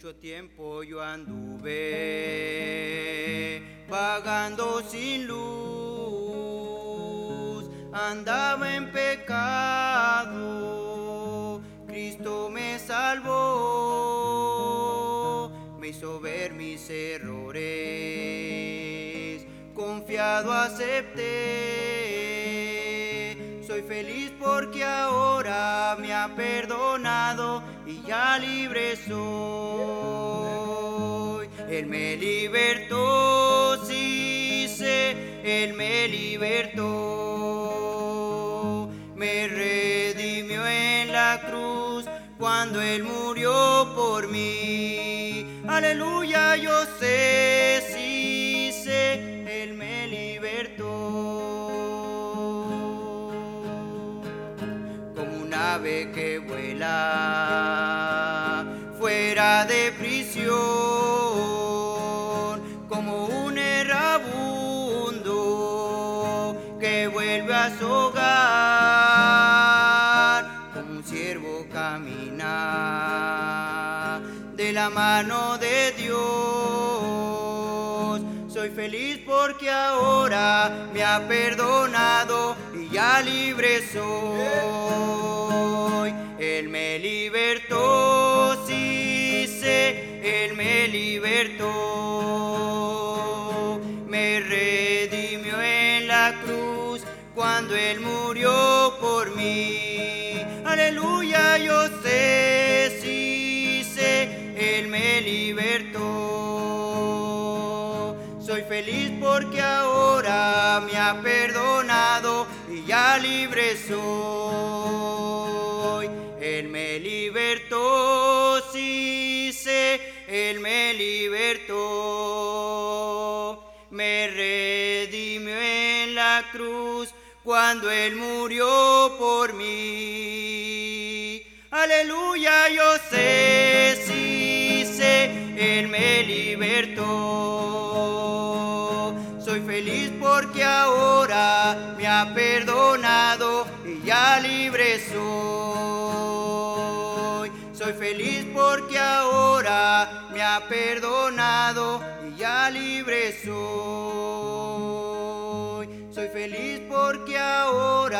Mucho tiempo yo anduve vagando sin luz, andaba en pecado, Cristo me salvó, me hizo ver mis errores, confiado acepté, soy feliz porque ahora me ha perdonado y ya libre soy. Él me libertó, sí sé, Él me libertó. Me redimió en la cruz cuando Él murió por mí. Aleluya, yo sé, mano de Dios. Soy feliz porque ahora me ha perdonado y ya libre soy. Él me libertó, sí sé, Él me libertó. Porque ahora me ha perdonado y ya libre soy. Él me libertó, sí sé, Él me libertó. Me redimió en la cruz cuando Él murió por mí. Aleluya, yo sé, sí sé, Él me libertó. Porque ahora me ha perdonado y ya libre soy. Soy feliz porque ahora me ha perdonado y ya libre soy. Soy feliz porque ahora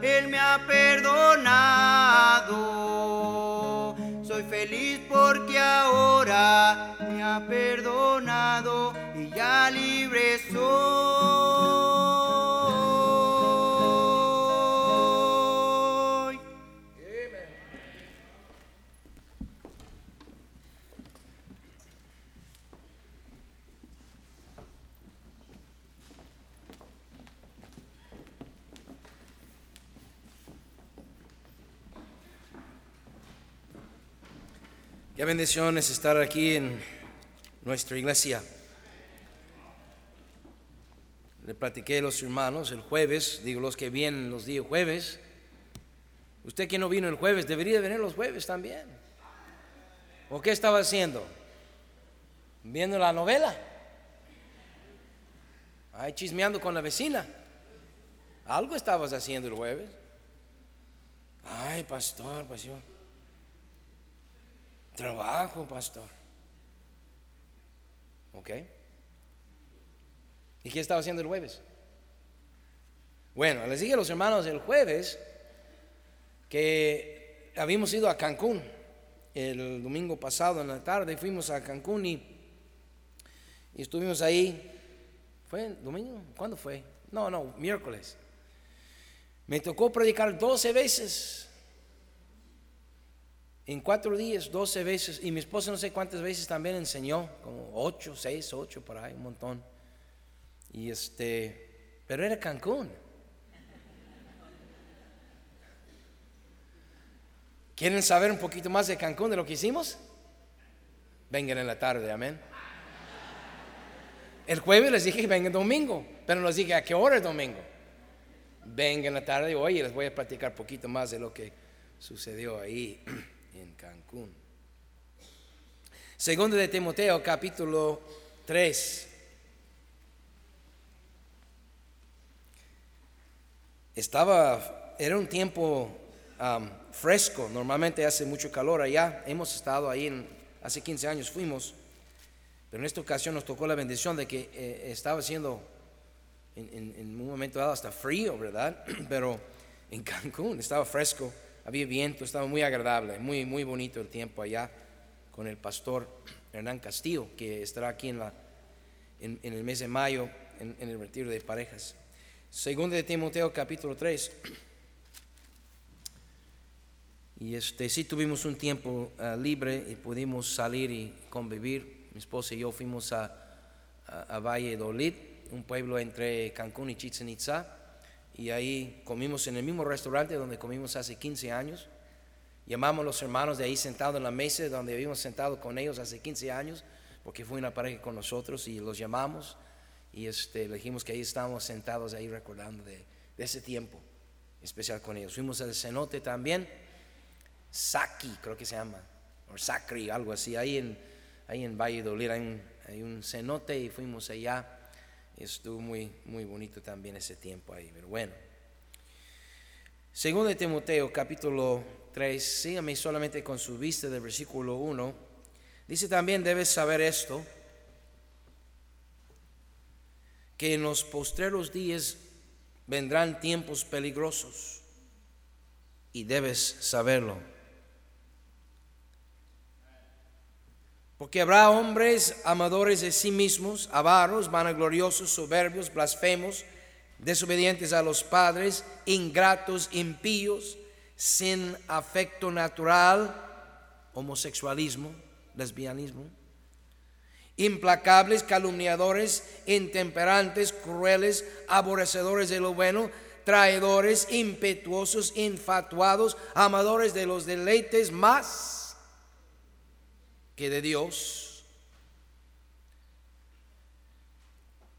Él me ha perdonado. Soy feliz porque ahora me ha perdonado ya libre soy. Qué bendición es estar aquí en nuestra iglesia. Le platiqué a los hermanos el jueves, digo los que vienen los días jueves. Usted que no vino el jueves debería venir los jueves también. ¿O qué estaba haciendo? ¿Viendo la novela? Ahí chismeando con la vecina. Algo estabas haciendo el jueves. Ay, pastor, pasión. Trabajo, pastor. ¿Ok? ¿Y qué estaba haciendo el jueves? Bueno, les dije a los hermanos el jueves que habíamos ido a Cancún. El domingo pasado en la tarde fuimos a Cancún y, estuvimos ahí. ¿Fue el domingo? ¿Cuándo fue? No, no, miércoles. Me tocó predicar 12 veces en cuatro días, 12 veces, y mi esposa no sé cuántas veces también enseñó, como 8, 6, 8 por ahí, un montón. Y este, pero era Cancún. ¿Quieren saber un poquito más de Cancún, de lo que hicimos? Vengan en la tarde, amén. El jueves les dije que vengan domingo, pero no les dije a qué hora el domingo. Vengan en la tarde hoy y les voy a platicar un poquito más de lo que sucedió ahí en Cancún. Segundo de Timoteo, capítulo 3. Estaba, era un tiempo um, fresco. Normalmente hace mucho calor allá. Hemos estado ahí, hace 15 años fuimos. Pero en esta ocasión nos tocó la bendición de que eh, estaba haciendo en, en- en un momento dado hasta frío, ¿verdad? Pero en Cancún estaba fresco, había viento, estaba muy agradable, muy, muy bonito el tiempo allá con el pastor Hernán Castillo, que estará aquí en, la, en, el mes de mayo en el retiro de parejas. Segundo de Timoteo capítulo 3. Y este, sí tuvimos un tiempo ah, libre y pudimos salir y convivir. Mi esposa y yo fuimos a, a, a Valladolid, un pueblo entre Cancún y Chichen Itza, y ahí comimos en el mismo restaurante donde comimos hace 15 años. Llamamos a los hermanos de ahí sentados en la mesa donde habíamos sentado con ellos hace 15 años, porque fue una pareja con nosotros y los llamamos y este, le dijimos que ahí estábamos sentados ahí recordando de, de ese tiempo especial con ellos. Fuimos al cenote también. Saki, creo que se llama, o Sacri, algo así, ahí en, ahí en Valladolid hay un, hay un cenote y fuimos allá. Estuvo muy, muy bonito también ese tiempo ahí, pero bueno. Segundo de Timoteo, capítulo 3, sígame solamente con su vista del versículo 1. Dice también, debes saber esto, que en los postreros días vendrán tiempos peligrosos y debes saberlo. Porque habrá hombres amadores de sí mismos, avaros, vanagloriosos, soberbios, blasfemos, desobedientes a los padres, ingratos, impíos, sin afecto natural, homosexualismo, lesbianismo, implacables, calumniadores, intemperantes, crueles, aborrecedores de lo bueno, traidores, impetuosos, infatuados, amadores de los deleites más que de Dios.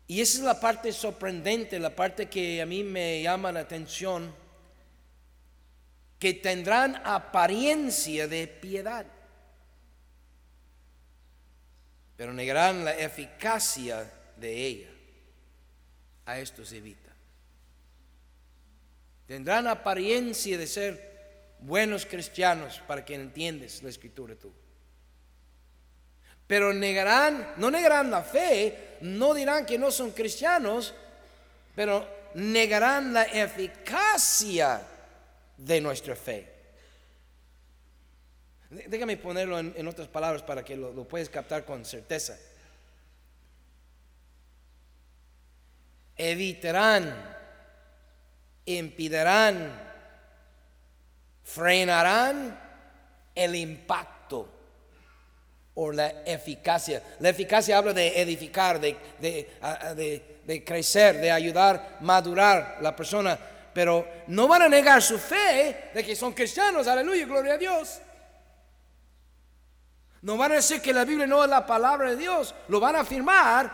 Y esa es la parte sorprendente, la parte que a mí me llama la atención, que tendrán apariencia de piedad, pero negarán la eficacia de ella. A esto se evita. Tendrán apariencia de ser buenos cristianos, para que entiendas la escritura tú. Pero negarán, no negarán la fe, no dirán que no son cristianos, pero negarán la eficacia de nuestra fe. Dé- Déjame ponerlo en, en otras palabras para que lo, lo puedas captar con certeza. Evitarán, impedirán, frenarán el impacto o la eficacia. La eficacia habla de edificar, de, de, de- de crecer, de ayudar, madurar la persona. Pero no van a negar su fe de que son cristianos, aleluya, gloria a Dios. No van a decir que la Biblia no es la palabra de Dios, lo van a afirmar,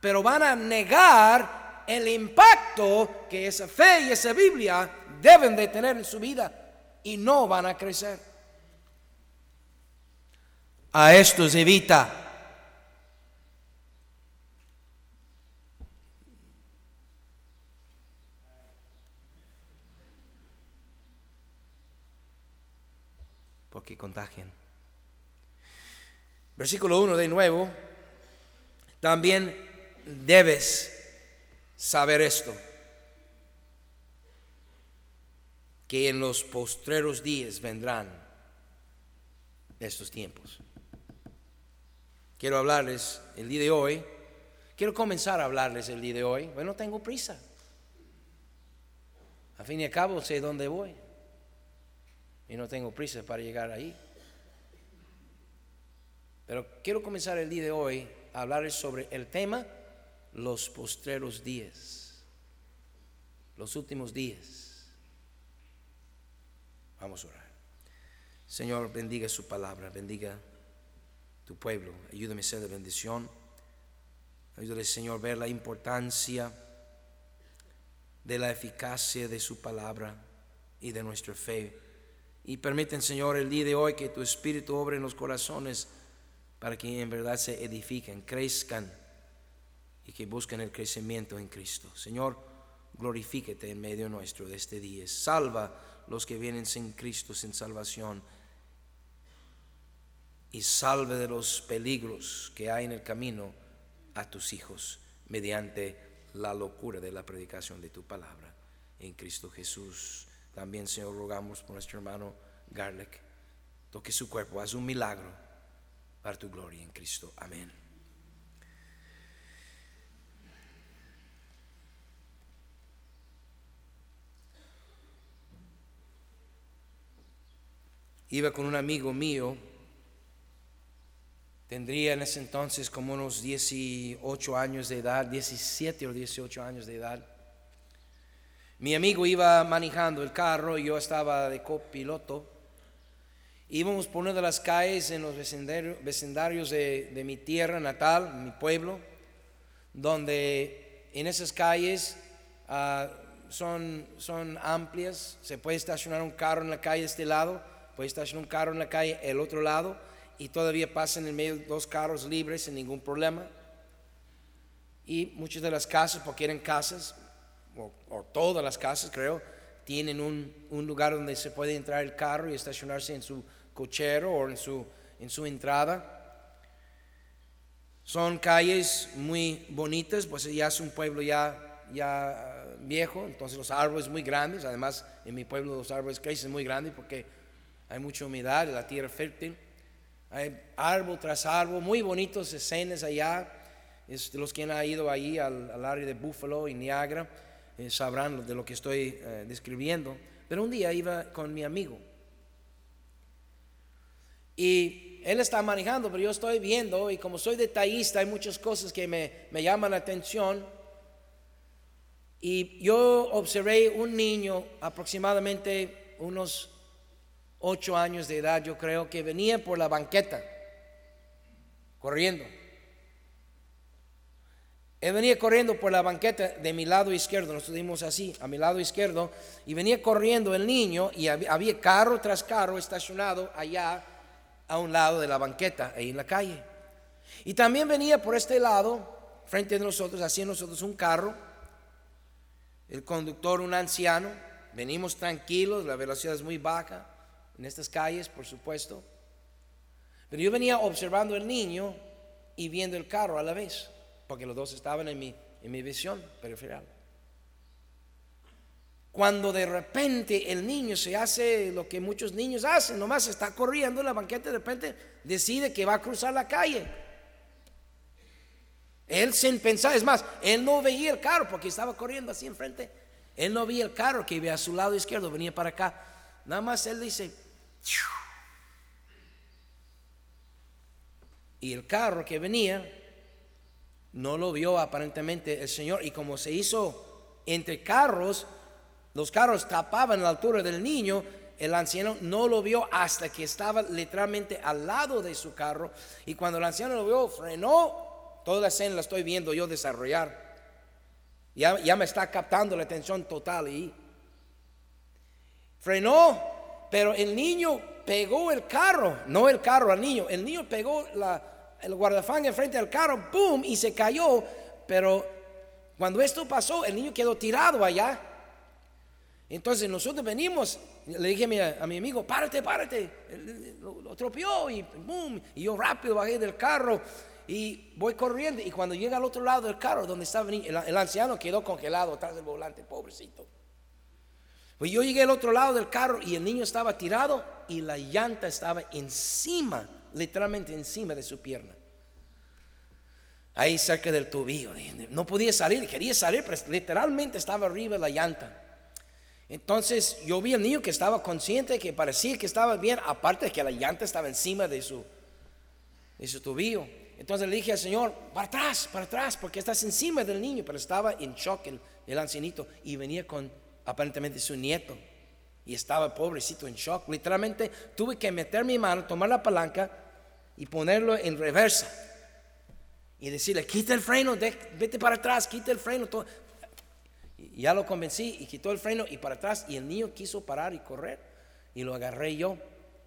pero van a negar el impacto que esa fe y esa Biblia deben de tener en su vida y no van a crecer. A estos evita. Porque contagian. Versículo 1 de nuevo. También debes saber esto. Que en los postreros días vendrán estos tiempos. Quiero hablarles el día de hoy. Quiero comenzar a hablarles el día de hoy. Bueno, no tengo prisa. A fin y al cabo sé dónde voy. Y no tengo prisa para llegar ahí. Pero quiero comenzar el día de hoy a hablarles sobre el tema los postreros días. Los últimos días. Vamos a orar. Señor, bendiga su palabra, bendiga tu pueblo. Ayúdame a ser de bendición. Ayúdale, Señor, a ver la importancia de la eficacia de su palabra y de nuestra fe. Y permiten, Señor, el día de hoy que tu Espíritu obre en los corazones para que en verdad se edifiquen, crezcan y que busquen el crecimiento en Cristo. Señor, glorifíquete en medio nuestro de este día. Salva los que vienen sin Cristo, sin salvación. Y salve de los peligros que hay en el camino a tus hijos mediante la locura de la predicación de tu palabra. En Cristo Jesús. También, Señor, rogamos por nuestro hermano Garlic. Toque su cuerpo, haz un milagro para tu gloria en Cristo. Amén. Iba con un amigo mío, tendría en ese entonces como unos 18 años de edad, 17 o 18 años de edad. Mi amigo iba manejando el carro yo estaba de copiloto. Íbamos por una de las calles en los vecindarios de, mi tierra natal, mi pueblo, donde en esas calles ah, son, son amplias, se puede estacionar un carro en la calle de este lado puede estacionar un carro en la calle el otro lado y todavía pasan en medio dos carros libres sin ningún problema. Y muchas de las casas, porque eran casas, o, todas las casas creo, tienen un, un, lugar donde se puede entrar el carro y estacionarse en su cochero o en su, en su entrada. Son calles muy bonitas, pues ya es un pueblo ya, ya viejo, entonces los árboles muy grandes, además en mi pueblo los árboles crecen muy grandes porque hay mucha humedad, la tierra fértil, hay árbol tras árbol, muy bonitos escenas allá. Es, los que han ido ahí al, área de Buffalo y Niagara eh, sabrán de lo que estoy eh, describiendo. Pero un día iba con mi amigo y él está manejando, pero yo estoy viendo y como soy detallista hay muchas cosas que me, me llaman la atención. Y yo observé un niño aproximadamente unos ocho años de edad, yo creo, que venía por la banqueta, corriendo. Él venía corriendo por la banqueta de mi lado izquierdo, nos dimos así, a mi lado izquierdo, y venía corriendo el niño y había carro tras carro estacionado allá a un lado de la banqueta, ahí en la calle. Y también venía por este lado, frente de nosotros, hacia nosotros un carro, el conductor un anciano, venimos tranquilos, la velocidad es muy baja, en estas calles, por supuesto. Pero yo venía observando el niño y viendo el carro a la vez, porque los dos estaban en mi, en mi visión periferial. Cuando de repente el niño se hace lo que muchos niños hacen, nomás está corriendo en la banqueta, de repente decide que va a cruzar la calle. Él sin pensar, es más, él no veía el carro porque estaba corriendo así enfrente. Él no veía el carro que iba a su lado izquierdo, venía para acá. Nada más él dice, y el carro que venía no lo vio aparentemente el Señor. Y como se hizo entre carros, los carros tapaban la altura del niño, el anciano no lo vio hasta que estaba literalmente al lado de su carro. Y cuando el anciano lo vio, frenó. Toda la escena la estoy viendo yo desarrollar. Ya, ya me está captando la atención total y frenó pero el niño pegó el carro, no el carro al niño, el niño pegó el guardafán enfrente del carro, ¡boom! y se cayó. Pero cuando esto pasó, el niño quedó tirado allá. Entonces nosotros venimos, le dije a mi, amigo, párate, párate. Lo, lo, tropeó y boom, y yo rápido bajé del carro y voy corriendo. Y cuando llega al otro lado del carro, donde estaba el, anciano, quedó congelado atrás del volante, pobrecito. Pues yo llegué al otro lado del carro y el niño estaba tirado y la llanta estaba encima, literalmente encima de su pierna. Ahí cerca del tobillo. No podía salir, quería salir, pero literalmente estaba arriba de la llanta. Entonces yo vi al niño que estaba consciente, que parecía que estaba bien, aparte de que la llanta estaba encima de su, de su tobillo. Entonces le dije al Señor, para atrás, para atrás, porque estás encima del niño, pero estaba en shock el, el ancianito y venía con aparentemente su nieto, y estaba pobrecito en shock. Literalmente tuve que meter mi mano, tomar la palanca y ponerlo en reversa. Y decirle, quita el freno, vete para atrás, quita el freno. Ya lo convencí y quitó el freno y para atrás. Y el niño quiso parar y correr. Y lo agarré yo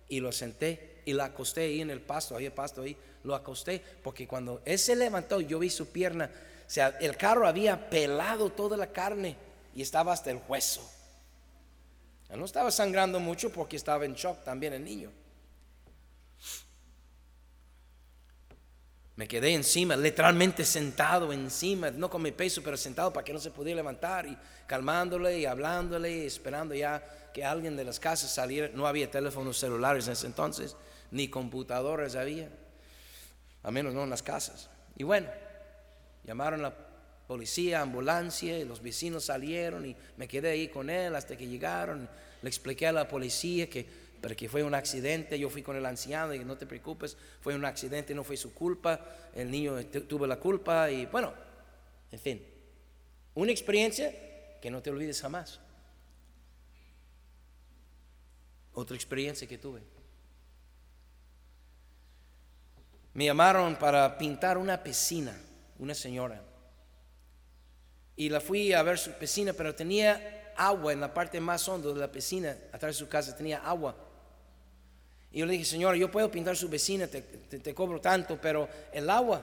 y lo senté y lo acosté ahí en el pasto, ahí el pasto ahí, lo acosté. Porque cuando él se levantó, yo vi su pierna. O sea, el carro había pelado toda la carne y estaba hasta el hueso. No estaba sangrando mucho porque estaba en shock también el niño. Me quedé encima, literalmente sentado encima, no con mi peso, pero sentado para que no se pudiera levantar y calmándole y hablándole y esperando ya que alguien de las casas saliera. No había teléfonos celulares en ese entonces, ni computadoras había, a menos no en las casas. Y bueno, llamaron a la policía, ambulancia, y los vecinos salieron y me quedé ahí con él hasta que llegaron. Le expliqué a la policía que, pero que fue un accidente. Yo fui con el anciano y no te preocupes, fue un accidente, no fue su culpa. El niño tuvo la culpa y bueno, en fin, una experiencia que no te olvides jamás. Otra experiencia que tuve. Me llamaron para pintar una piscina, una señora. Y la fui a ver su piscina, pero tenía agua en la parte más honda de la piscina, atrás de su casa tenía agua. Y le dije, señora, yo puedo pintar su piscina, te, cobro tanto, pero el agua,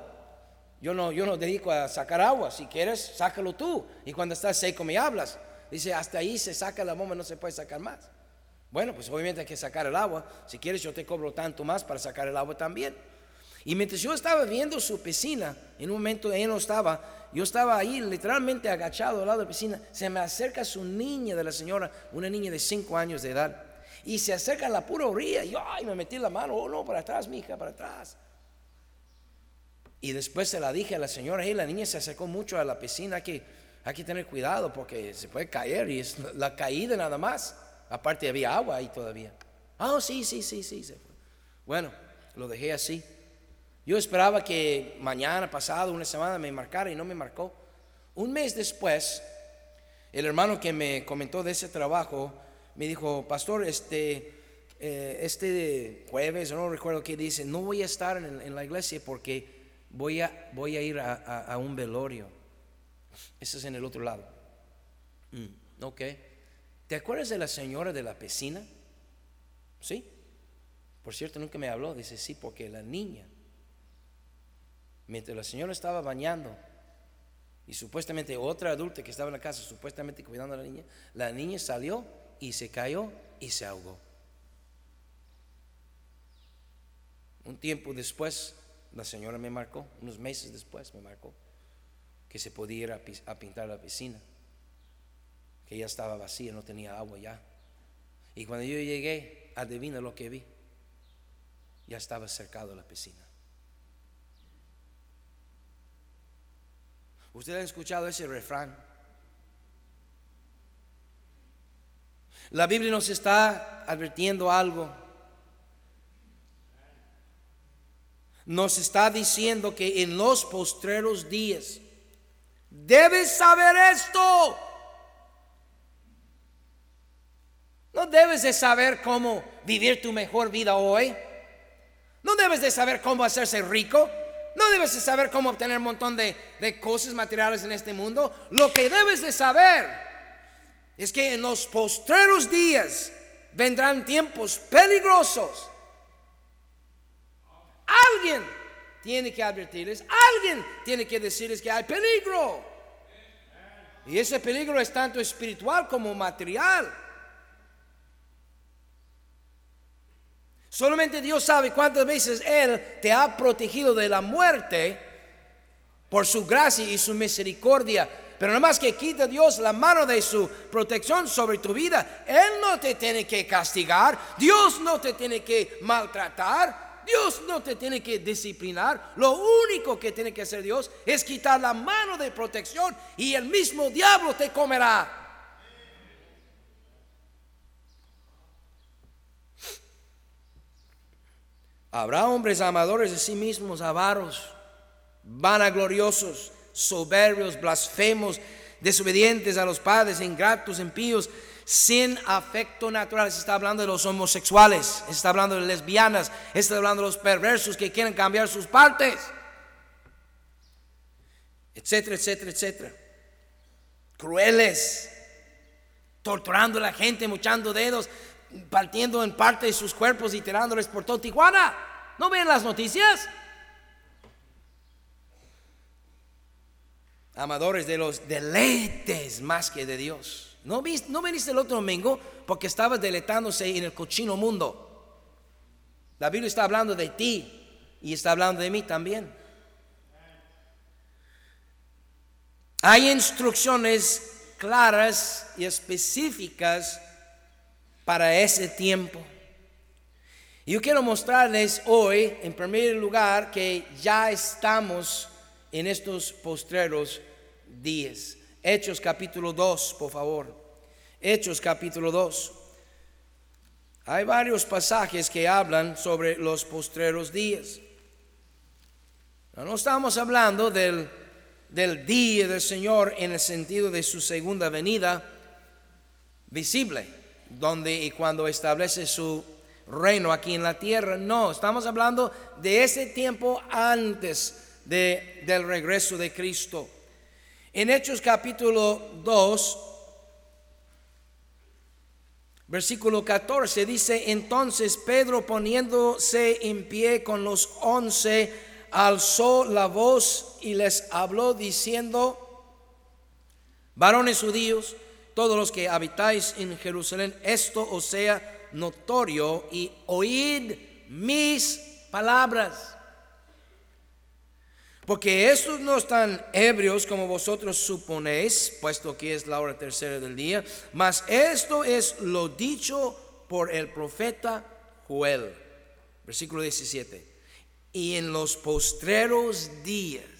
yo no, yo no dedico a sacar agua. Si quieres, sácalo tú. Y cuando estás seco me hablas. Dice, hasta ahí se saca la bomba, no se puede sacar más. Bueno, pues obviamente hay que sacar el agua. Si quieres, yo te cobro tanto más para sacar el agua también. Y mientras yo estaba viendo su piscina, en un momento ella no estaba, yo estaba ahí literalmente agachado al lado de la piscina, se me acerca su niña de la señora, una niña de 5 años de edad, y se acerca la pura orilla, y yo, ay, me metí la mano, oh no, para atrás, mija, para atrás. Y después se la dije a la señora, y la niña se acercó mucho a la piscina, hay que, hay que tener cuidado porque se puede caer, y es la caída nada más, aparte había agua ahí todavía. Ah, sí, sí, sí, sí, fue. Bueno, lo dejé así. Yo esperaba que mañana, pasado, una semana me marcara y no me marcó. Un mes después, el hermano que me comentó de ese trabajo me dijo, pastor, este, eh, este jueves, no recuerdo qué dice, no voy a estar en, la iglesia porque voy a, voy a ir a, un velorio. Ese es en el otro lado. Mm, ok. ¿Te acuerdas de la señora de la piscina? Sí. Por cierto, nunca me habló. Dice, sí, porque la niña mientras la señora estaba bañando y supuestamente otra adulta que estaba en la casa, supuestamente cuidando a la niña, la niña salió y se cayó y se ahogó. Un tiempo después, la señora me marcó, unos meses después me marcó, que se podía ir a, pintar la piscina, que ya estaba vacía, no tenía agua ya. Y cuando yo llegué, adivina lo que vi, ya estaba cercado la piscina. ¿Usted ha escuchado ese refrán? La Biblia nos está advirtiendo algo. Nos está diciendo que en los postreros días debes saber esto. No debes de saber cómo vivir tu mejor vida hoy. No debes de saber cómo hacerse rico. No debes de saber cómo obtener un montón de, cosas materiales en este mundo. Lo que debes de saber es que en los postreros días vendrán tiempos peligrosos. Alguien tiene que advertirles, alguien tiene que decirles que hay peligro. Y ese peligro es tanto espiritual como material. Solamente Dios sabe cuántas veces Él te ha protegido de la muerte por su gracia y su misericordia. Pero nada más que quita Dios la mano de su protección sobre tu vida, Él no te tiene que castigar, Dios no te tiene que maltratar, Dios no te tiene que disciplinar. Lo único que tiene que hacer Dios es quitar la mano de protección y el mismo diablo te comerá. Habrá hombres amadores de sí mismos, avaros, vanagloriosos, soberbios, blasfemos, desobedientes a los padres, ingratos, impíos, sin afecto natural. Se está hablando de los homosexuales, se está hablando de lesbianas, se está hablando de los perversos que quieren cambiar sus partes, etcétera, etcétera, etcétera. Crueles, torturando a la gente, muchando dedos, partiendo en parte de sus cuerpos y tirándoles por todo Tijuana. ¿No ven las noticias? Amadores de los deleites más que de Dios. ¿No, no viniste el otro domingo porque estabas deleitándose en el cochino mundo. La Biblia está hablando de ti y está hablando de mí también. Hay instrucciones claras y específicas para ese tiempo. Yo quiero mostrarles hoy, en primer lugar, que ya estamos en estos postreros días. Hechos capítulo 2, por favor. Hechos capítulo 2. Hay varios pasajes que hablan sobre los postreros días. No estamos hablando del, del día del Señor en el sentido de su segunda venida visible, donde y cuando establece su reino aquí en la tierra. No, estamos hablando de ese tiempo antes de, del regreso de Cristo. En Hechos capítulo 2, versículo 14 dice, entonces Pedro poniéndose en pie con los once, alzó la voz y les habló diciendo, varones judíos, todos los que habitáis en Jerusalén, esto os sea notorio y oíd mis palabras. Porque estos no están ebrios como vosotros suponéis, puesto que es la hora tercera del día, mas esto es lo dicho por el profeta Joel. Versículo 17. Y en los postreros días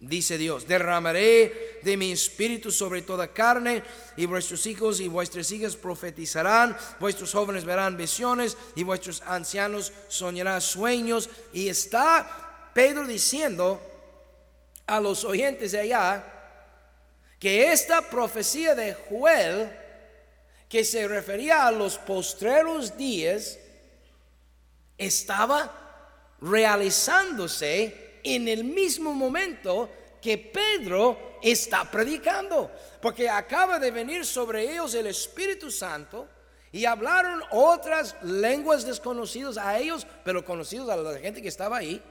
Dice Dios, derramaré de mi espíritu sobre toda carne y vuestros hijos y vuestras hijas profetizarán, vuestros jóvenes verán visiones y vuestros ancianos soñarán sueños. Y está Pedro diciendo a los oyentes de allá que esta profecía de Joel, que se refería a los postreros días, estaba realizándose en el mismo momento que Pedro está predicando, porque acaba de venir sobre ellos el Espíritu Santo y hablaron otras lenguas desconocidas a ellos, pero conocidos a la gente que estaba ahí.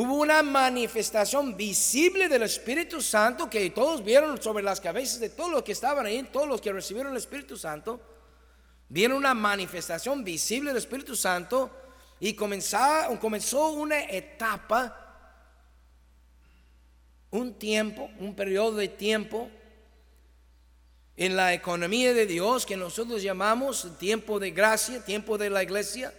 Hubo una manifestación visible del Espíritu Santo que todos vieron sobre las cabezas de todos los que estaban ahí, todos los que recibieron el Espíritu Santo. Vieron una manifestación visible del Espíritu Santo y comenzó una etapa, un tiempo, un periodo de tiempo en la economía de Dios que nosotros llamamos tiempo de gracia, tiempo de la iglesia,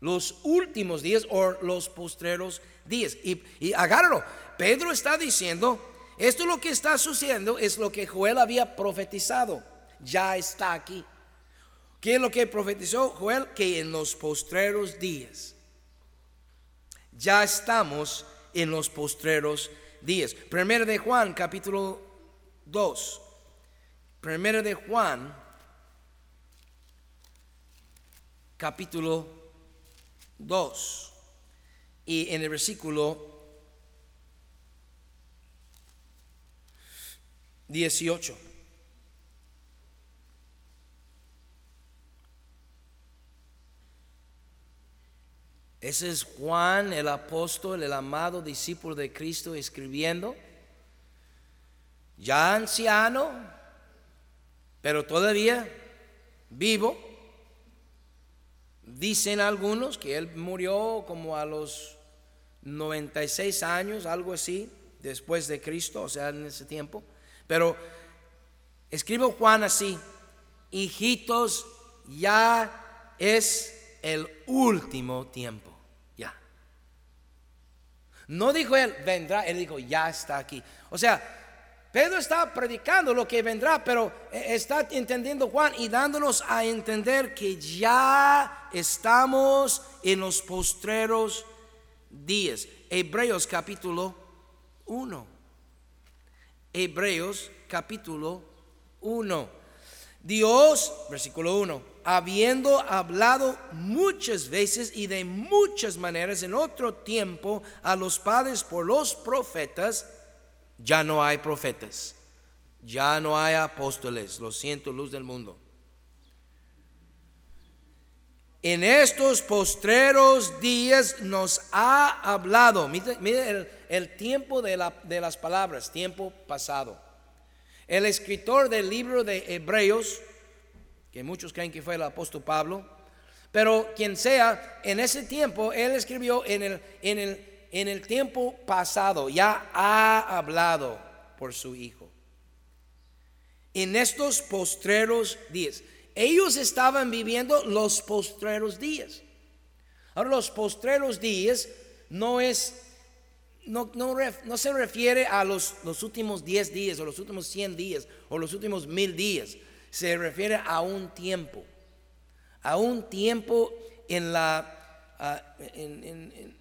los últimos días o los postreros días. Y, agárralo, Pedro está diciendo, esto lo que está sucediendo es lo que Joel había profetizado, ya está aquí. ¿Qué es lo que profetizó Joel? Que en los postreros días, ya estamos en los postreros días. Primero de Juan, capítulo 2. Primero de Juan, capítulo 2. Y en el versículo 18. Ese es Juan, el apóstol, el amado discípulo de Cristo, escribiendo, ya anciano, pero todavía vivo. Dicen algunos que él murió como a los 96 años, algo así, después de Cristo, o sea, en ese tiempo. Pero escribe Juan así, hijitos, ya es el último tiempo. No dijo él, vendrá, él dijo, ya está aquí. O sea, Pedro está predicando lo que vendrá, pero eh, está entendiendo Juan y dándonos a entender que ya estamos en los postreros días. Hebreos capítulo 1. Hebreos capítulo 1. Dios, versículo 1, habiendo hablado muchas veces y de muchas maneras en otro tiempo a los padres por los profetas, ya no hay profetas, ya no hay apóstoles, lo siento, luz del mundo. en estos postreros días nos ha hablado. Mire, el, tiempo de, de las palabras, tiempo pasado. El escritor del libro de Hebreos, que muchos creen que fue el apóstol Pablo, pero quien sea, en ese tiempo él escribió en el, en el, en el tiempo pasado, ya ha hablado por su Hijo. En estos postreros días. Ellos estaban viviendo los postreros días. Ahora los postreros días no es no, no, se refiere a los, los últimos 10 días o los últimos 100 días o los últimos mil días. Se refiere a un tiempo. A un tiempo en la, ah, en, en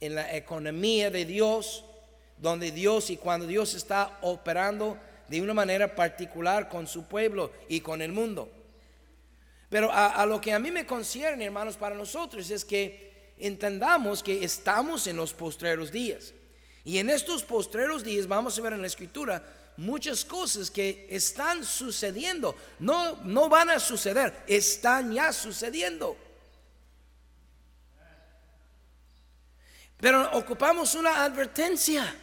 la economía de Dios, donde Dios y cuando Dios está operando de una manera particular con su pueblo y con el mundo. Pero a, lo que a mí me concierne, hermanos, para nosotros es que entendamos que estamos en los postreros días. Y en estos postreros días vamos a ver en la escritura muchas cosas que están sucediendo. No, no van a suceder, están ya sucediendo. Pero ocupamos una advertencia.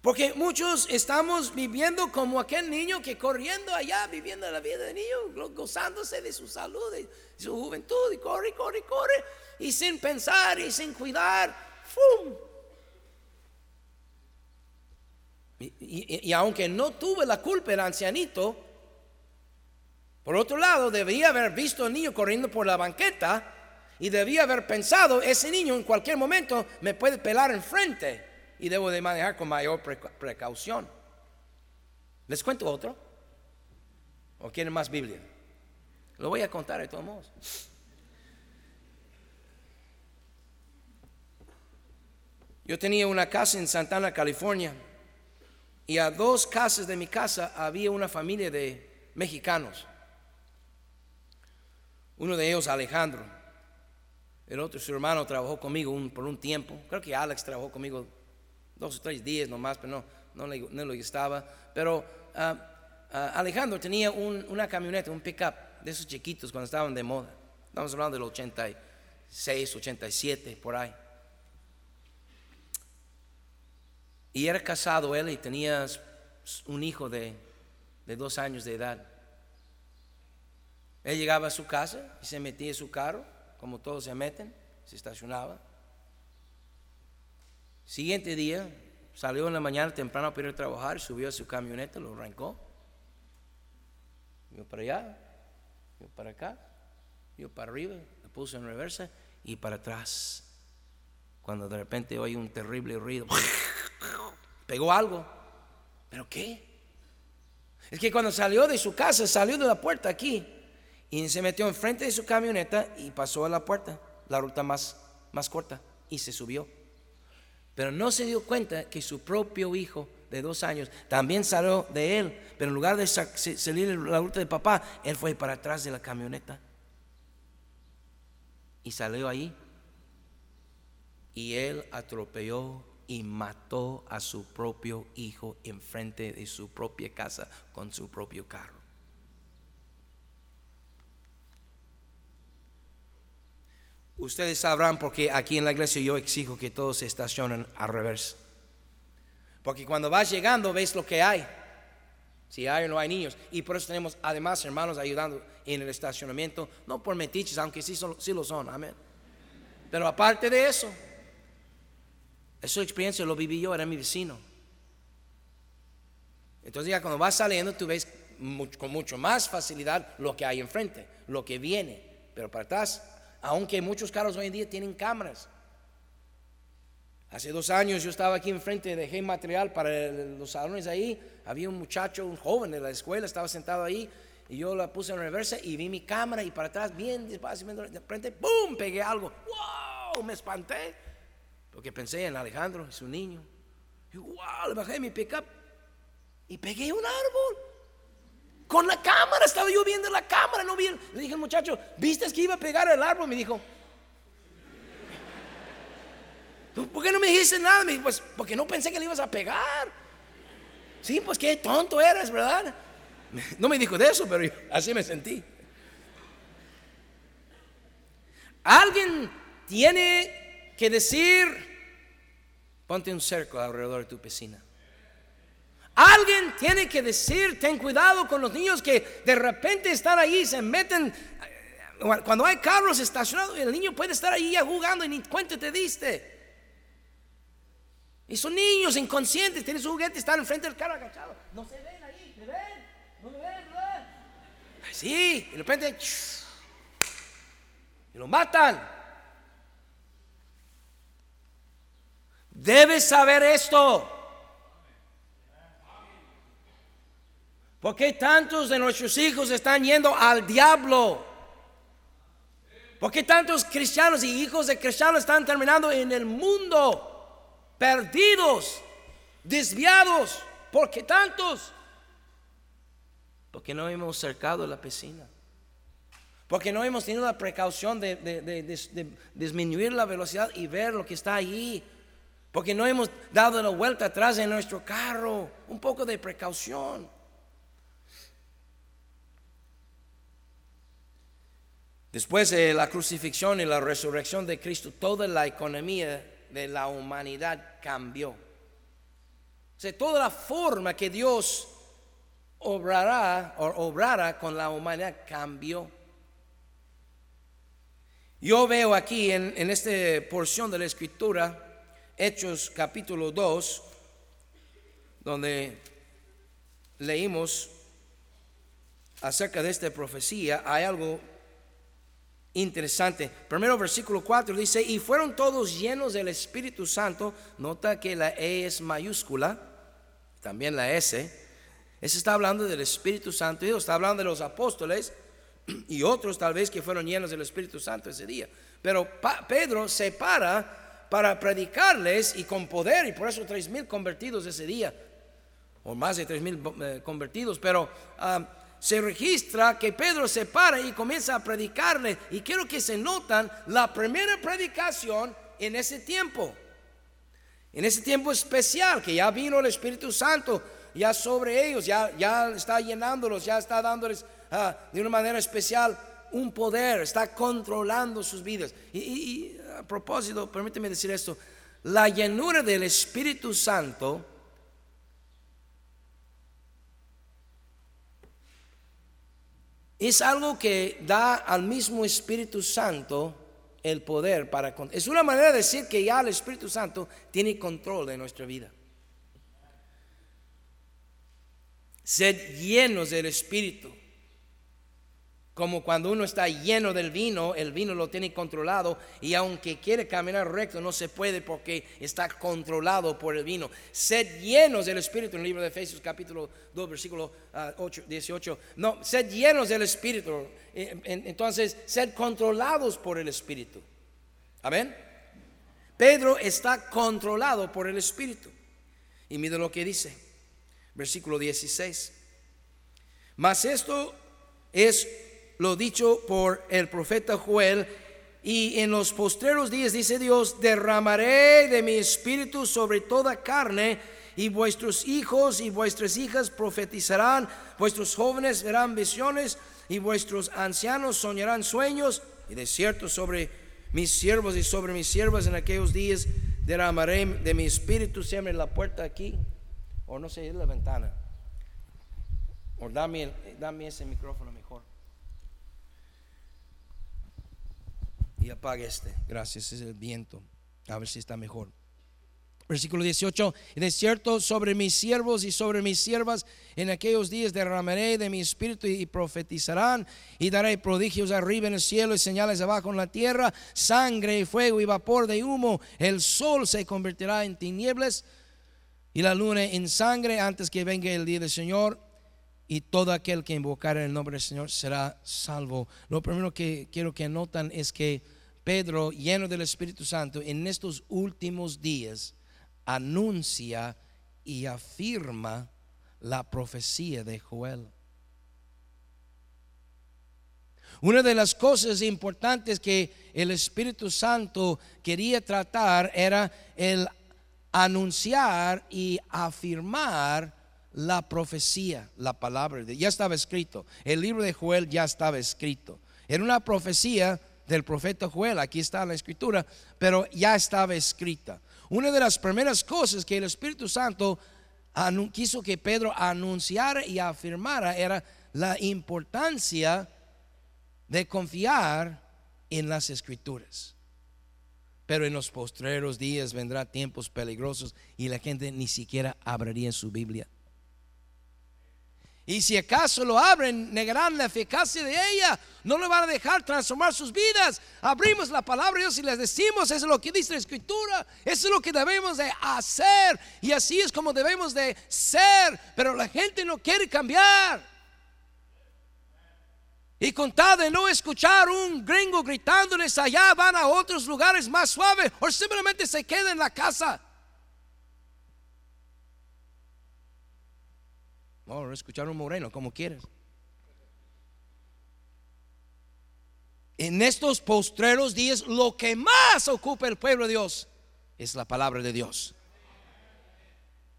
Porque muchos estamos viviendo como aquel niño que corriendo allá, viviendo la vida de niño, gozándose de su salud, de su juventud, y corre, corre, corre, y sin pensar y sin cuidar, ¡fum! Y, aunque no tuve la culpa el ancianito, por otro lado, debía haber visto al niño corriendo por la banqueta y debía haber pensado, ese niño en cualquier momento me puede pelar enfrente y debo de manejar con mayor precaución. ¿Les cuento otro? ¿O quieren más Biblia? Lo voy a contar de todos modos. Yo tenía una casa en Santana, California, y a dos casas de mi casa había una familia de mexicanos. Uno de ellos, Alejandro. El otro, su hermano, trabajó conmigo por un tiempo. Creo que Alex trabajó conmigo dos o tres días nomás, pero no, no, le, no le gustaba. Pero ah, ah, Alejandro tenía una camioneta, un pickup de esos chiquitos cuando estaban de moda. Estamos hablando del 86, 87, por ahí. Y era casado él y tenía un hijo de dos años de edad. Él llegaba a su casa y se metía en su carro, como todos se meten, se estacionaba. Siguiente día, salió en la mañana temprano para ir a trabajar, subió a su camioneta, lo arrancó. Yo para allá, yo para acá, yo para arriba, lo puso en reversa y para atrás. Cuando de repente oí un terrible ruido, pegó algo. ¿Pero qué? Es que cuando salió de su casa, salió de la puerta aquí y se metió enfrente de su camioneta y pasó a la puerta, la ruta más, más corta, y se subió. Pero no se dio cuenta que su propio hijo de dos años también salió de él. Pero en lugar de salir la ruta de papá, él fue para atrás de la camioneta. Y salió ahí. Y él atropelló y mató a su propio hijo enfrente de su propia casa con su propio carro. Ustedes sabrán porque aquí en la iglesia yo exijo que todos se estacionen al revés. Porque cuando vas llegando ves lo que hay. Si hay o no hay niños. Y por eso tenemos además hermanos ayudando en el estacionamiento. No por metiches, aunque sí, sí lo son. Amén. Pero aparte de eso, esa experiencia lo viví yo, era mi vecino. Entonces ya cuando vas saliendo tú ves con mucho más facilidad lo que hay enfrente, lo que viene. Pero para atrás aunque muchos carros hoy en día tienen cámaras. Hace dos años yo estaba aquí enfrente, dejé material para los salones ahí. Había un muchacho, un joven de la escuela, estaba sentado ahí y yo la puse en reversa y vi mi cámara y para atrás, bien despacio, de frente, ¡pum! Pegué algo. ¡Wow! Me espanté porque pensé en Alejandro, su niño. Y ¡wow! Le bajé mi pickup y pegué un árbol. Con la cámara, estaba yo viendo la cámara, no vi. Le dije al muchacho, ¿viste que iba a pegar el árbol? Me dijo, ¿por qué no me dijiste nada? Me dijo, pues porque no pensé que le ibas a pegar. Sí, pues qué tonto eres, ¿verdad? No me dijo de eso, pero así me sentí. Alguien tiene que decir, ponte un cerco alrededor de tu piscina. Alguien tiene que decir, ten cuidado con los niños que de repente están ahí, se meten, cuando hay carros estacionados, el niño puede estar ahí jugando y ni cuenta te diste. Y son niños inconscientes, tienen su juguete, están enfrente del carro agachado. No se ven ahí, ¿me ven? ¿No me ven? ¿No? Sí, de repente y lo matan. Debes saber esto. ¿Por qué tantos de nuestros hijos están yendo al diablo? ¿Por qué tantos cristianos y hijos de cristianos están terminando en el mundo? perdidos, desviados. ¿Por qué tantos? Porque no hemos cercado la piscina. Porque no hemos tenido la precaución de, disminuir la velocidad y ver lo que está ahí. Porque no hemos dado la vuelta atrás en nuestro carro. Un poco de precaución. Después de la crucifixión y la resurrección de Cristo, toda la economía de la humanidad cambió. O toda la forma que Dios obrará o obrara con la humanidad cambió. Yo veo aquí en, en esta porción de la escritura, Hechos capítulo 2, donde leímos acerca de esta profecía, hay algo interesante. Primero versículo 4 dice, y fueron todos llenos del Espíritu Santo. Nota que la E es mayúscula, también la S. Ese está hablando del Espíritu Santo. Dios está hablando de los apóstoles y otros tal vez que fueron llenos del Espíritu Santo ese día. Pero Pedro se para para predicarles y con poder, y por eso tres mil convertidos ese día, o más de tres mil eh, convertidos. Pero ah, se registra que Pedro se para y comienza a predicarle. Y quiero que se notan la primera predicación en ese tiempo. En ese tiempo especial, que ya vino el Espíritu Santo ya sobre ellos, ya, ya está llenándolos, ya está dándoles ah, de una manera especial un poder, está controlando sus vidas. Y, y a propósito, permíteme decir esto, la llenura del Espíritu Santo es algo que da al mismo Espíritu Santo el poder para... Es una manera de decir que ya el Espíritu Santo tiene control de nuestra vida. Sed llenos del Espíritu. Como cuando uno está lleno del vino, el vino lo tiene controlado y aunque quiere caminar recto no se puede porque está controlado por el vino. Sed llenos del Espíritu en el libro de Efesios capítulo 2 versículo 8, ah, 18. No, sed llenos del Espíritu. Eh, entonces, sed controlados por el Espíritu. Amén. Pedro está controlado por el Espíritu. Y mire lo que dice. Versículo 16. Mas esto es lo dicho por el profeta Joel. Y en los postreros días, dice Dios, derramaré de mi espíritu sobre toda carne, y vuestros hijos y vuestras hijas profetizarán, vuestros jóvenes verán visiones, y vuestros ancianos soñarán sueños, y de cierto sobre mis siervos y sobre mis siervas en aquellos días derramaré de mi espíritu. Siempre la puerta aquí, o no sé, es la ventana. O dame, dame ese micrófono mejor. Y apague este. Gracias, es el viento. A ver si está mejor. Versículo 18, de cierto sobre mis siervos y sobre mis siervas en aquellos días derramaré de mi espíritu y profetizarán y daré prodigios arriba en el cielo y señales abajo en la tierra, sangre y fuego y vapor de humo, el sol se convertirá en tinieblas y la luna en sangre antes que venga el día del Señor y todo aquel que invocar el nombre del Señor será salvo. Lo primero que quiero que notan es que Pedro, lleno del Espíritu Santo, en estos últimos días anuncia y afirma la profecía de Joel. Una de las cosas importantes que el Espíritu Santo quería tratar era el anunciar y afirmar la profecía, la palabra ya estaba escrito. El libro de Joel ya estaba escrito. Era una profecía del profeta Joel, aquí está la escritura, pero ya estaba escrita. Una de las primeras cosas que el Espíritu Santo quiso que Pedro anunciara y afirmara era la importancia de confiar en las escrituras. Pero en los postreros días vendrá tiempos peligrosos y la gente ni siquiera abriría su Biblia. Y si acaso lo abren, negarán la eficacia de ella. No le van a dejar transformar sus vidas. Abrimos la palabra de Dios y les decimos, eso es lo que dice la escritura. Eso es lo que debemos de hacer. Y así es como debemos de ser. Pero la gente no quiere cambiar. Y con tal de no escuchar un gringo gritándoles allá, van a otros lugares más suaves o simplemente se quedan en la casa. O escuchar un moreno, como quieres. En estos postreros días, lo que más ocupa el pueblo de Dios es la palabra de Dios.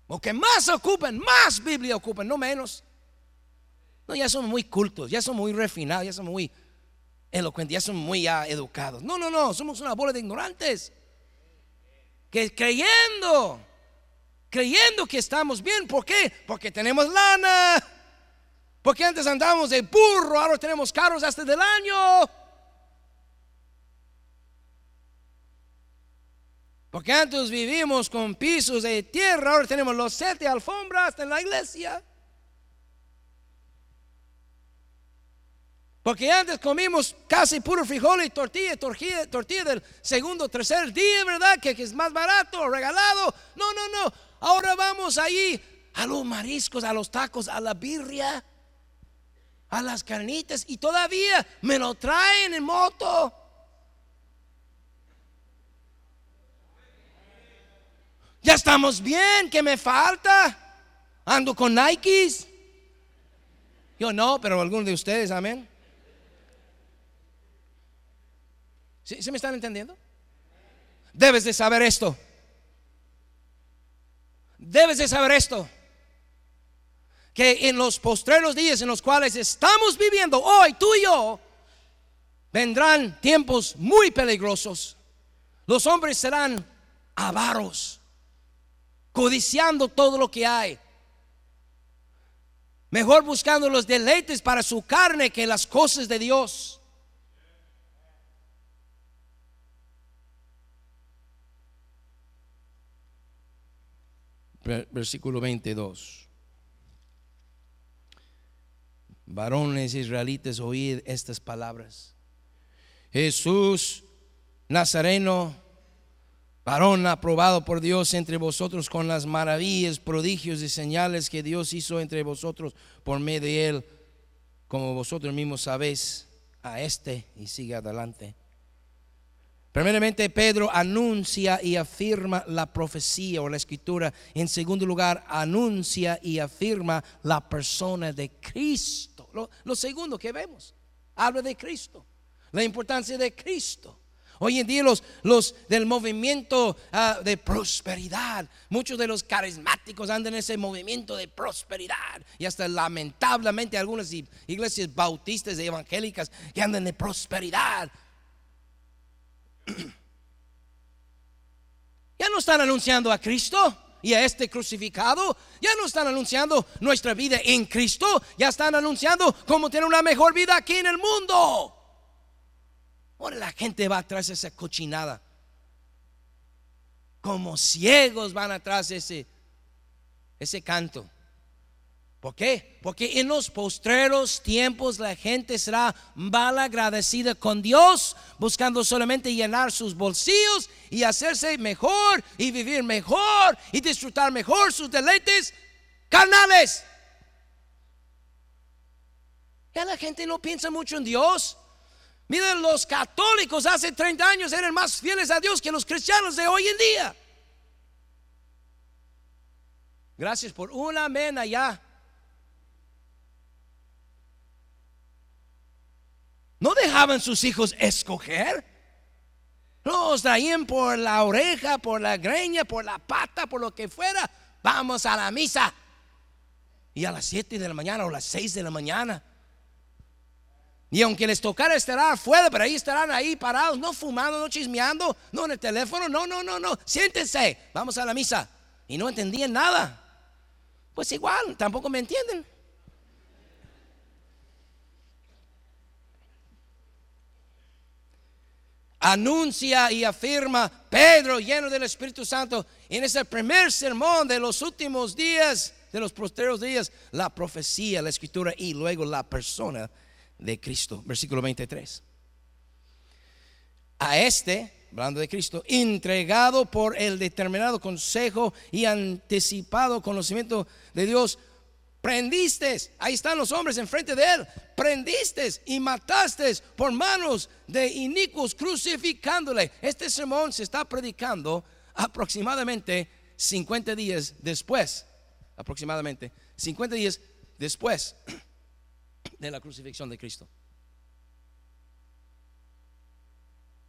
Lo que más ocupan, más Biblia ocupan, no menos. No, ya son muy cultos, ya son muy refinados, ya son muy elocuentes, ya son muy educados. No, no, no, somos una bola de ignorantes. Que creyendo creyendo que estamos bien. ¿Por qué? Porque tenemos lana. Porque antes andábamos de burro, ahora tenemos carros hasta del año. Porque antes vivimos con pisos de tierra, ahora tenemos los siete alfombras en la iglesia. Porque antes comimos casi puro frijol y tortilla, tortilla, tortilla del segundo, tercer día, ¿verdad? Que, que es más barato, regalado. No, no, no. Ahora vamos ahí a los mariscos, a los tacos, a la birria, a las carnitas y todavía me lo traen en moto. Ya estamos bien, ¿qué me falta? Ando con Nikes. Yo no, pero algunos de ustedes, amén. ¿Sí, ¿Sí me están entendiendo? Debes de saber esto. Debes de saber esto. Que en los postreros días en los cuales estamos viviendo hoy, tú y yo, vendrán tiempos muy peligrosos. Los hombres serán avaros, codiciando todo lo que hay. Mejor buscando los deleites para su carne que las cosas de Dios. Versículo 22. Varones israelitas, oíd estas palabras. Jesús Nazareno, varón aprobado por Dios entre vosotros con las maravillas, prodigios y señales que Dios hizo entre vosotros por medio de él, como vosotros mismos sabéis, a este y sigue adelante. Primeramente, Pedro anuncia y afirma la profecía o la escritura. En segundo lugar, anuncia y afirma la persona de Cristo. Lo, segundo que vemos, habla de Cristo, la importancia de Cristo. Hoy en día los, los del movimiento ah, de prosperidad, muchos de los carismáticos andan en ese movimiento de prosperidad y hasta lamentablemente algunas iglesias bautistas y evangélicas que andan de prosperidad. Ya no están anunciando a Cristo y a este crucificado. Ya no están anunciando nuestra vida en Cristo. Ya están anunciando cómo tener una mejor vida aquí en el mundo. Ahora la gente va atrás de esa cochinada. Como ciegos van atrás de ese, ese canto. ¿Por qué? Porque en los postreros tiempos la gente será mal agradecida con Dios, buscando solamente llenar sus bolsillos y hacerse mejor y vivir mejor y disfrutar mejor sus deleites carnales. Ya la gente no piensa mucho en Dios. Miren, los católicos hace 30 años eran más fieles a Dios que los cristianos de hoy en día. Gracias por un amén allá No dejaban sus hijos escoger. Los traían por la oreja, por la greña, por la pata, por lo que fuera. Vamos a la misa. y a las 7 de la mañana o las 6 de la mañana. Y aunque les tocara estar afuera, pero ahí estarán ahí parados, no fumando, no chismeando, no en el teléfono, no, no, no, no, siéntense, vamos a la misa. Y no entendían nada. Pues igual, tampoco me entienden. Anuncia y afirma Pedro lleno del Espíritu Santo en ese primer sermón de los últimos días, de los posteriores días, la profecía, la escritura y luego la persona de Cristo. Versículo 23. A este, hablando de Cristo, entregado por el determinado consejo y anticipado conocimiento de Dios, prendiste, ahí están los hombres enfrente de él, prendiste y mataste por manos de inicuos crucificándole. Este sermón se está predicando aproximadamente 50 días después, aproximadamente 50 días después de la crucifixión de Cristo.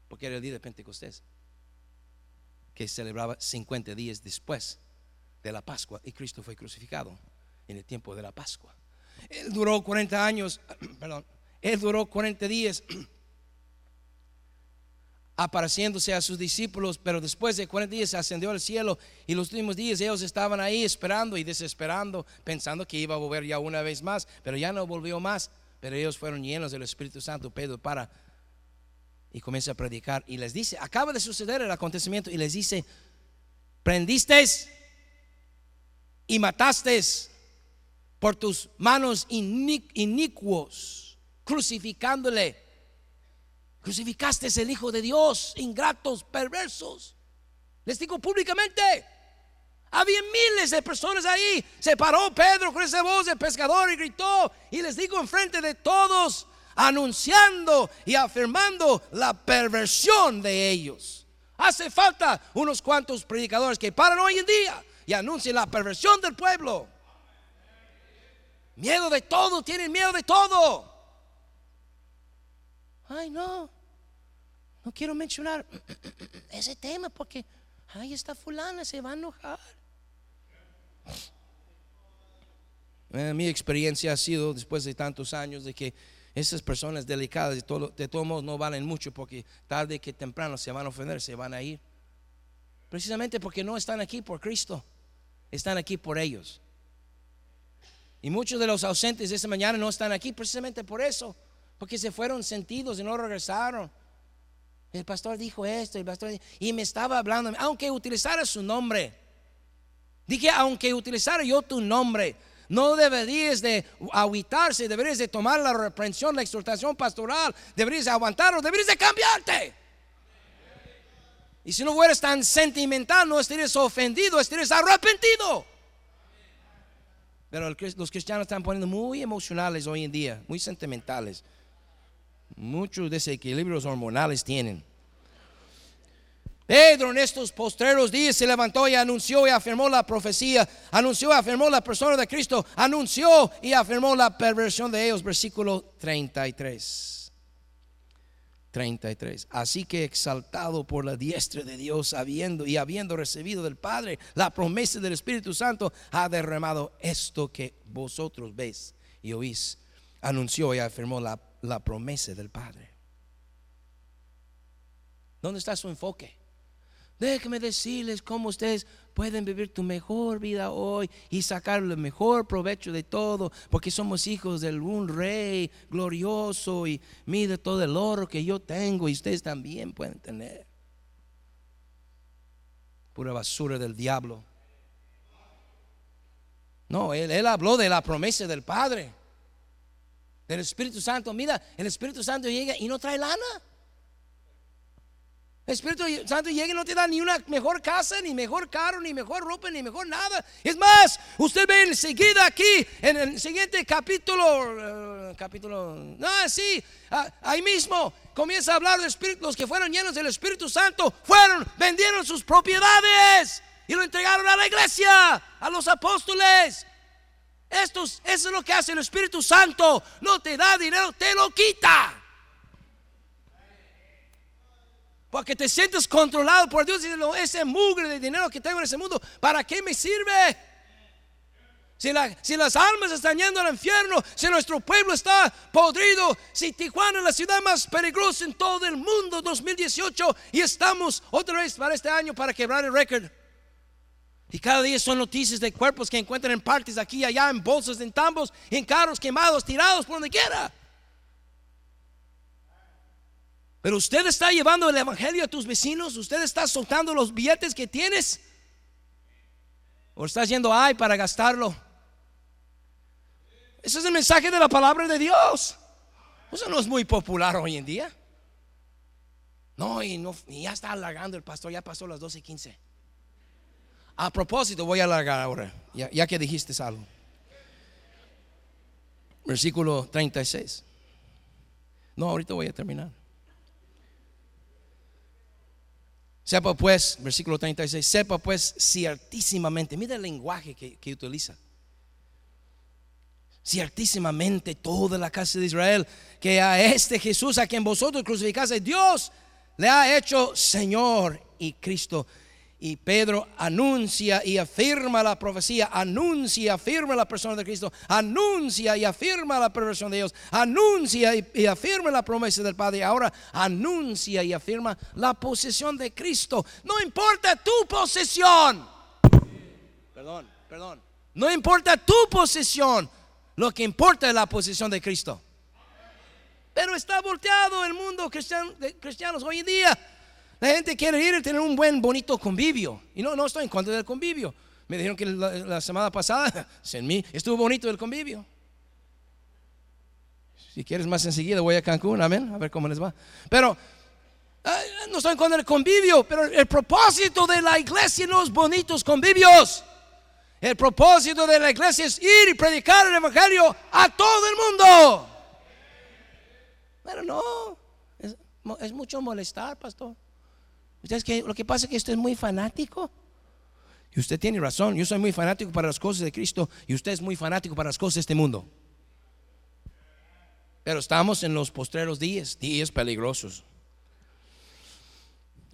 Porque era el día de Pentecostés, que celebraba 50 días después de la Pascua y Cristo fue crucificado en el tiempo de la Pascua. Él duró 40 años, perdón, él duró 40 días apareciéndose a sus discípulos, pero después de 40 días ascendió al cielo y los últimos días ellos estaban ahí esperando y desesperando, pensando que iba a volver ya una vez más, pero ya no volvió más, pero ellos fueron llenos del Espíritu Santo, Pedro para y comienza a predicar y les dice, acaba de suceder el acontecimiento y les dice, prendiste y mataste por tus manos inicuos, crucificándole Crucificaste el Hijo de Dios, ingratos, perversos. Les digo públicamente. Había miles de personas ahí. Se paró Pedro con esa voz de pescador y gritó. Y les digo enfrente de todos, anunciando y afirmando la perversión de ellos. Hace falta unos cuantos predicadores que paran hoy en día y anuncien la perversión del pueblo. Miedo de todo, tienen miedo de todo. Ay, no no quiero mencionar ese tema porque ahí está fulana, se va a enojar. Eh, mi experiencia ha sido después de tantos años de que esas personas delicadas de, todo, de todos modos no valen mucho porque tarde que temprano se van a ofender, se van a ir. Precisamente porque no están aquí por Cristo, están aquí por ellos. Y muchos de los ausentes de esta mañana no están aquí precisamente por eso, porque se fueron sentidos y no regresaron. El pastor dijo esto, el pastor y me estaba hablando, aunque utilizara su nombre. Dije, aunque utilizara yo tu nombre, no deberías de aguitarse, deberías de tomar la reprensión, la exhortación pastoral, deberías de aguantarlo, deberías de cambiarte. Y si no fueras tan sentimental, no estarías ofendido, estarías arrepentido. Pero los cristianos están poniendo muy emocionales hoy en día, muy sentimentales. Muchos desequilibrios hormonales tienen. Pedro en estos postreros días se levantó y anunció y afirmó la profecía, anunció y afirmó la persona de Cristo, anunció y afirmó la perversión de ellos. Versículo 33. 33. Así que exaltado por la diestra de Dios, habiendo y habiendo recibido del Padre la promesa del Espíritu Santo, ha derramado esto que vosotros veis y oís. Anunció y afirmó la la promesa del Padre. ¿Dónde está su enfoque? Déjenme decirles cómo ustedes pueden vivir tu mejor vida hoy y sacar el mejor provecho de todo, porque somos hijos de un rey glorioso y mide todo el oro que yo tengo y ustedes también pueden tener. Pura basura del diablo. No, él, él habló de la promesa del Padre del Espíritu Santo. Mira, el Espíritu Santo llega y no trae lana. Espíritu Santo llega y no te da ni una mejor casa, ni mejor carro, ni mejor ropa, ni mejor nada. Es más, usted ve enseguida aquí, en el siguiente capítulo, eh, capítulo, no, sí, ahí mismo comienza a hablar de Espíritu, los que fueron llenos del Espíritu Santo, fueron, vendieron sus propiedades y lo entregaron a la iglesia, a los apóstoles. Esto, eso es lo que hace el Espíritu Santo. No te da dinero, te lo quita. Porque te sientes controlado por Dios y ese mugre de dinero que tengo en ese mundo, ¿para qué me sirve? Si, si, las almas están yendo al infierno, si nuestro pueblo está podrido, si Tijuana es la ciudad más peligrosa en todo el mundo 2018 y estamos otra vez para este año para quebrar el récord. Y cada día son noticias de cuerpos que encuentran en partes aquí y allá, en bolsas, en tambos, en carros quemados, tirados por donde quiera. Pero usted está llevando el evangelio a tus vecinos, usted está soltando los billetes que tienes, o estás yendo ay para gastarlo. Ese es el mensaje de la palabra de Dios. Eso no es muy popular hoy en día. No, y, no, ya está alargando el pastor, ya pasó las 12 y 15. A propósito, voy a alargar ahora, ya, ya que dijiste algo. Versículo 36. No, ahorita voy a terminar. Sepa pues, versículo 36, sepa pues ciertísimamente, mira el lenguaje que, que utiliza ciertísimamente toda la casa de Israel, que a este Jesús a quien vosotros crucificaste, Dios le ha hecho Señor y Cristo. Y Pedro anuncia y afirma la profecía, anuncia y afirma la persona de Cristo, anuncia y afirma la perversión de Dios, anuncia y, afirma la promesa del Padre. Ahora anuncia y afirma la posesión de Cristo. No importa tu posesión. Perdón, perdón. No importa tu posesión. Lo que importa es la posición de Cristo. Pero está volteado el mundo cristiano, cristianos hoy en día. La gente quiere ir y tener un buen, bonito convivio. Y no, no estoy en contra del convivio. Me dijeron que la, semana pasada, en mí, estuvo bonito el convivio. Si quieres más enseguida, voy a Cancún, amén, a ver cómo les va. Pero no estoy en contra del convivio, pero el propósito de la iglesia no es bonitos convivios. El propósito de la iglesia es ir y predicar el evangelio a todo el mundo. Pero no, es, mucho molestar, pastor. Usted que, lo que pasa es que usted es muy fanático. Y usted tiene razón, yo soy muy fanático para las cosas de Cristo y usted es muy fanático para las cosas de este mundo. Pero estamos en los postreros días, días peligrosos.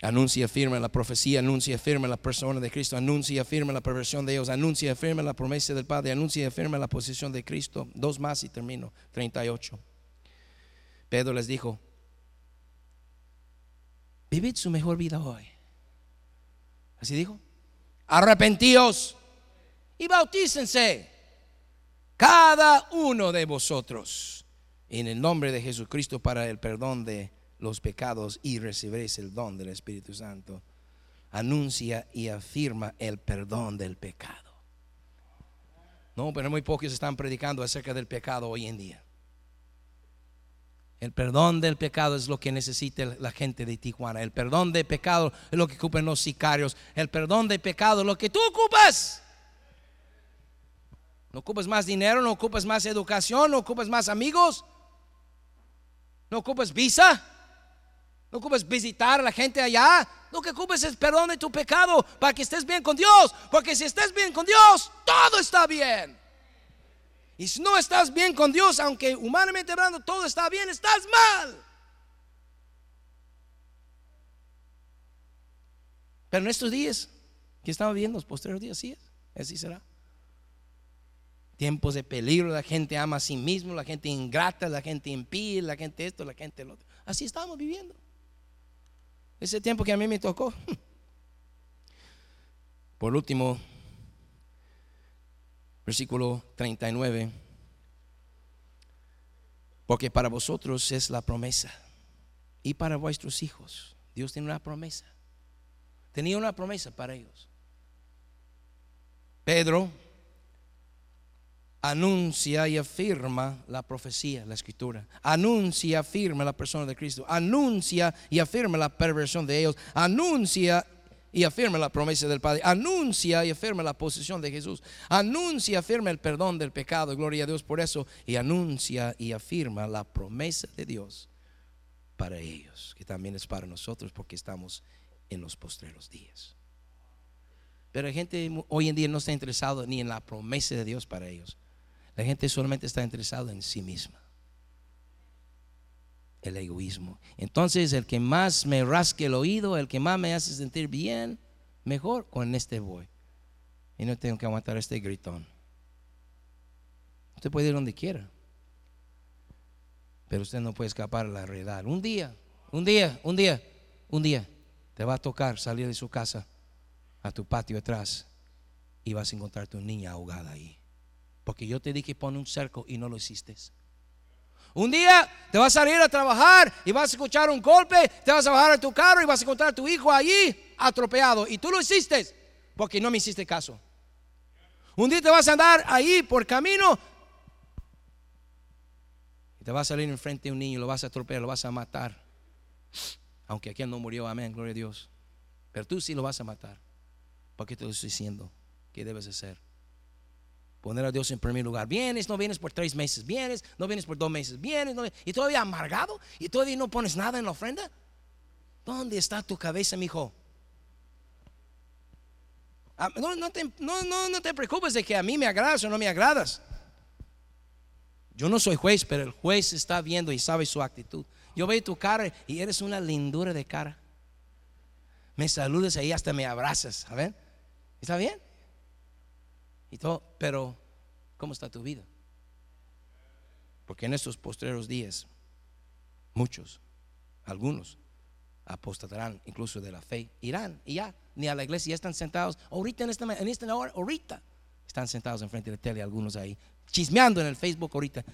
Anuncia, firme la profecía, anuncia, firme la persona de Cristo, anuncia, firme la perversión de Dios, anuncia, firme la promesa del Padre, anuncia, firme la posición de Cristo. Dos más y termino. 38. Pedro les dijo, vivid su mejor vida hoy. Así dijo. Arrepentíos y bautícense cada uno de vosotros en el nombre de Jesucristo para el perdón de los pecados y recibiréis el don del Espíritu Santo. Anuncia y afirma el perdón del pecado. No, pero muy pocos están predicando acerca del pecado hoy en día. El perdón del pecado es lo que necesita la gente de Tijuana. El perdón del pecado es lo que ocupan los sicarios. El perdón del pecado es lo que tú ocupas. No ocupas más dinero, no ocupas más educación, no ocupas más amigos, no ocupas visa. No ocupes visitar a la gente allá. Lo que ocupes es perdón de tu pecado para que estés bien con Dios. Porque si estés bien con Dios, todo está bien. Y si no estás bien con Dios, aunque humanamente hablando todo está bien, estás mal. Pero en estos días que estamos viendo, los posteriores días, sí, así será. Tiempos de peligro, la gente ama a sí mismo, la gente ingrata, la gente impide, la gente esto, la gente lo otro. Así estamos viviendo. Ese tiempo que a mí me tocó. Por último, versículo 39. Porque para vosotros es la promesa. Y para vuestros hijos. Dios tiene una promesa. Tenía una promesa para ellos. Pedro anuncia y afirma la profecía, la escritura. Anuncia y afirma la persona de Cristo. Anuncia y afirma la perversión de ellos. Anuncia y afirma la promesa del Padre. Anuncia y afirma la posición de Jesús. Anuncia y afirma el perdón del pecado. Gloria a Dios por eso. Y anuncia y afirma la promesa de Dios para ellos, que también es para nosotros porque estamos en los postreros días. Pero la gente hoy en día no está interesado ni en la promesa de Dios para ellos. La gente solamente está interesada en sí misma. El egoísmo. Entonces, el que más me rasque el oído, el que más me hace sentir bien, mejor con este voy. Y no tengo que aguantar este gritón. Usted puede ir donde quiera. Pero usted no puede escapar a la realidad. Un día, un día, un día, un día, te va a tocar salir de su casa a tu patio atrás y vas a encontrar tu niña ahogada ahí. Porque yo te dije pone un cerco y no lo hiciste. Un día te vas a salir a trabajar y vas a escuchar un golpe, te vas a bajar a tu carro y vas a encontrar a tu hijo allí atropellado. Y tú lo hiciste porque no me hiciste caso. Un día te vas a andar ahí por camino y te va a salir enfrente de un niño, lo vas a atropellar, lo vas a matar. Aunque aquel no murió, amén, gloria a Dios. Pero tú sí lo vas a matar. ¿Por qué te lo estoy diciendo? ¿Qué debes hacer? Poner a Dios en primer lugar. Vienes, no vienes por tres meses, vienes, no vienes por dos meses, vienes, no y todavía amargado y todavía no pones nada en la ofrenda. ¿Dónde está tu cabeza, mi hijo? Ah, no, no, te, no, no, te preocupes de que a mí me agradas o no me agradas. Yo no soy juez, pero el juez está viendo y sabe su actitud. Yo veo tu cara y eres una lindura de cara. Me saludas ahí hasta me abrazas, a ver. ¿Está bien? Y todo, pero ¿cómo está tu vida? Porque en estos postreros días, muchos, algunos, apostatarán incluso de la fe, irán y ya, ni a la iglesia, ya están sentados, ahorita en esta, en esta hora, ahorita, están sentados enfrente de la tele, algunos ahí, chismeando en el Facebook ahorita.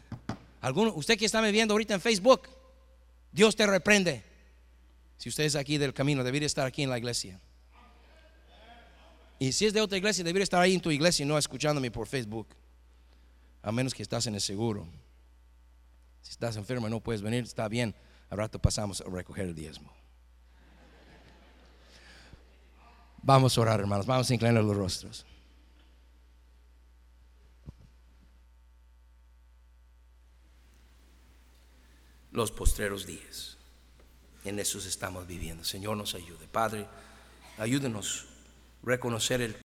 Algunos, usted que está me viendo ahorita en Facebook, Dios te reprende. Si usted es aquí del camino, debería estar aquí en la iglesia. Y si es de otra iglesia, debería estar ahí en tu iglesia y no escuchándome por Facebook. A menos que estás en el seguro. Si estás enfermo y no puedes venir, está bien. Al rato pasamos a recoger el diezmo. Vamos a orar, hermanos. Vamos a inclinar los rostros. Los postreros días. En esos estamos viviendo. Señor nos ayude. Padre, ayúdenos reconocer el